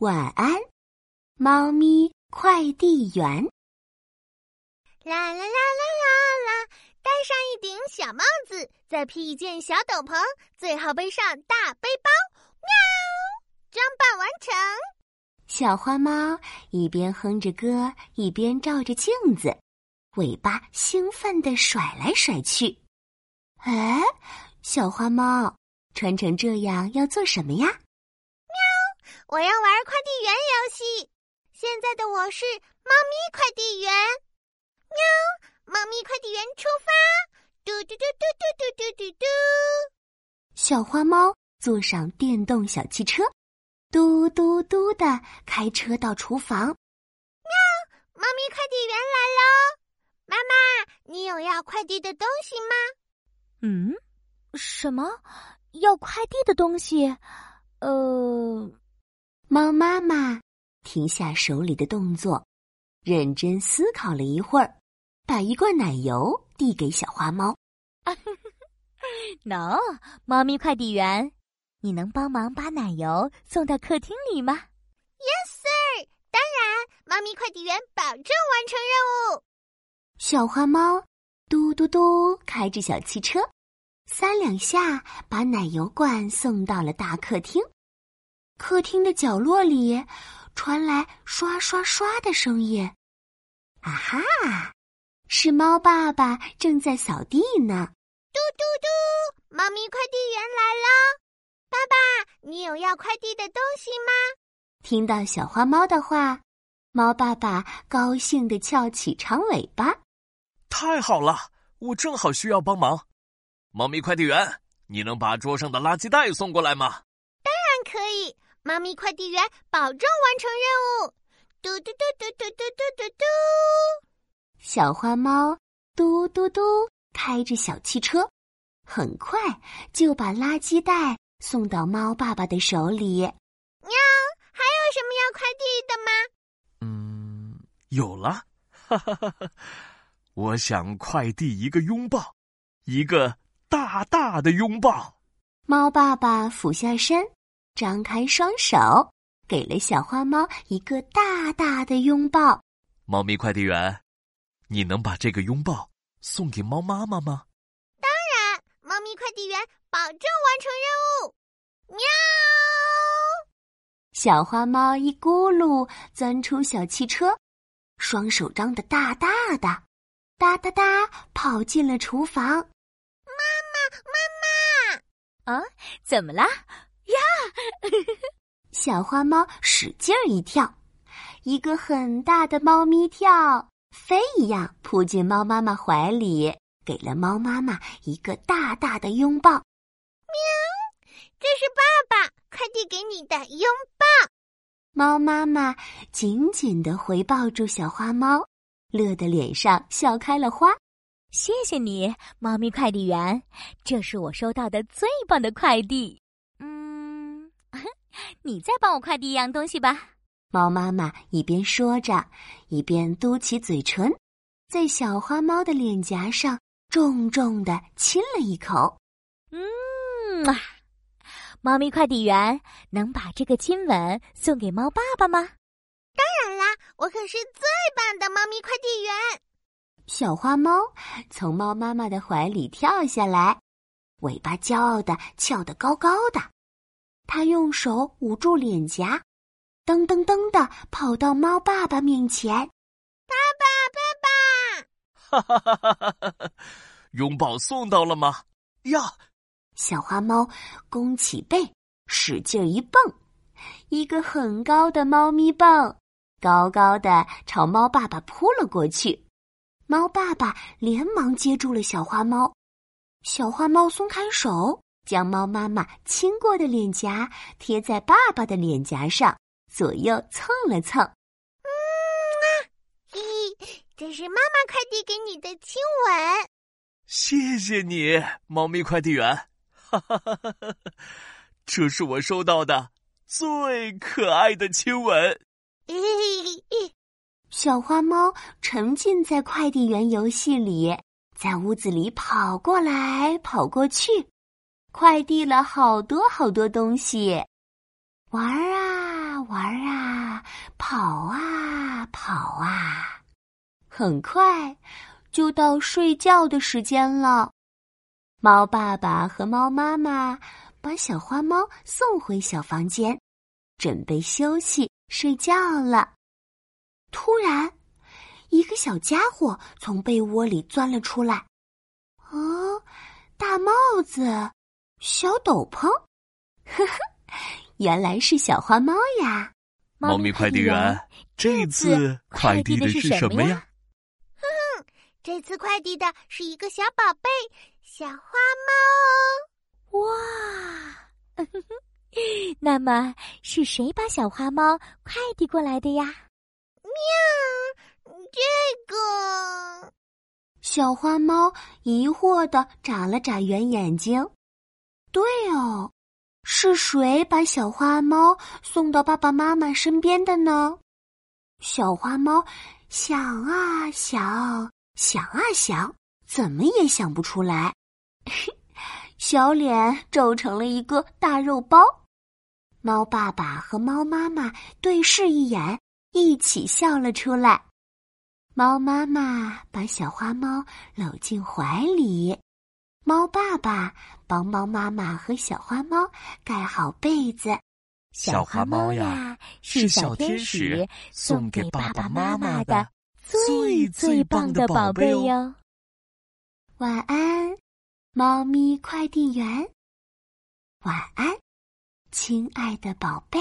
晚安，猫咪快递员。啦啦啦啦啦啦！戴上一顶小帽子，再披一件小斗篷，最好背上大背包。喵！装扮完成。小花猫一边哼着歌，一边照着镜子，尾巴兴奋地甩来甩去。哎，小花猫穿成这样要做什么呀？喵！我要玩快递员游戏。现在的我是猫咪快递员。喵！猫咪快递员出发！嘟嘟嘟嘟嘟嘟嘟嘟嘟。小花猫坐上电动小汽车，嘟嘟嘟的开车到厨房。喵！猫咪快递员来喽！妈妈，你有要快递的东西吗？嗯，什么？要快递的东西？呃，猫妈妈停下手里的动作，认真思考了一会儿，把一罐奶油递给小花猫。no，，猫咪快递员，你能帮忙把奶油送到客厅里吗？Yes, sir。当然，猫咪快递员保证完成任务。小花猫嘟嘟嘟开着小汽车，三两下把奶油罐送到了大客厅。客厅的角落里传来刷刷刷的声音。啊哈，是猫爸爸正在扫地呢。嘟嘟嘟，猫咪快递员来了。爸爸，你有要快递的东西吗？听到小花猫的话，猫爸爸高兴地翘起长尾巴。太好了，我正好需要帮忙。猫咪快递员，你能把桌上的垃圾袋送过来吗？当然可以。猫咪快递员保证完成任务。嘟嘟嘟嘟嘟嘟嘟嘟嘟。小花猫嘟嘟嘟开着小汽车，很快就把垃圾袋送到猫爸爸的手里。喵，还有什么要快递的吗？嗯，有了，哈哈哈哈！我想快递一个拥抱，一个大大的拥抱。猫爸爸俯下身。张开双手，给了小花猫一个大大的拥抱。猫咪快递员，你能把这个拥抱送给猫妈妈吗？当然，猫咪快递员保证完成任务。喵！小花猫一咕噜钻出小汽车，双手张得大大的，哒哒哒跑进了厨房。妈妈，妈妈！啊，怎么啦？呀！小花猫使劲一跳，一个很大的猫咪跳，飞一样扑进猫妈妈怀里，给了猫妈妈一个大大的拥抱。喵！这是爸爸快递给你的拥抱。猫妈妈紧紧的回抱住小花猫，乐得脸上笑开了花。谢谢你，猫咪快递员，这是我收到的最棒的快递。你再帮我快递一样东西吧。猫妈妈一边说着，一边嘟起嘴唇，在小花猫的脸颊上重重的亲了一口。嗯，猫咪快递员能把这个亲吻送给猫爸爸吗？当然啦，我可是最棒的猫咪快递员。小花猫从猫妈妈的怀里跳下来，尾巴骄傲的翘得高高的。他用手捂住脸颊，噔噔噔的跑到猫爸爸面前。爸爸，爸爸！哈哈哈哈哈哈！拥抱送到了吗？呀！小花猫弓起背，使劲一蹦，一个很高的猫咪蹦，高高的朝猫爸爸扑了过去。猫爸爸连忙接住了小花猫，小花猫松开手。将猫妈妈亲过的脸颊贴在爸爸的脸颊上，左右蹭了蹭。嗯啊，嘿嘿，这是妈妈快递给你的亲吻。谢谢你，猫咪快递员。哈哈哈哈哈！这是我收到的最可爱的亲吻。嘿嘿嘿嘿，小花猫沉浸在快递员游戏里，在屋子里跑过来跑过去。快递了好多好多东西，玩啊玩啊。跑啊跑啊，很快就到睡觉的时间了。猫爸爸和猫妈妈把小花猫送回小房间，准备休息睡觉了。突然，一个小家伙从被窝里钻了出来。哦，大帽子，小斗篷，呵呵，原来是小花猫呀！猫咪快递员，这次快递的是什么呀？哼哼，这次快递的是一个小宝贝。小花猫，哇！那么是谁把小花猫快递过来的呀？喵，这个小花猫疑惑的眨了眨圆眼睛。对哦，是谁把小花猫送到爸爸妈妈身边的呢？小花猫想啊想，想啊想，怎么也想不出来。小脸皱成了一个大肉包，猫爸爸和猫妈妈对视一眼，一起笑了出来。猫妈妈把小花猫搂进怀里，猫爸爸帮猫妈妈和小花猫盖好被子。小花猫呀，是小天使送给爸爸妈妈的最最棒的宝贝哟。晚安。猫咪快递员，晚安，亲爱的宝贝。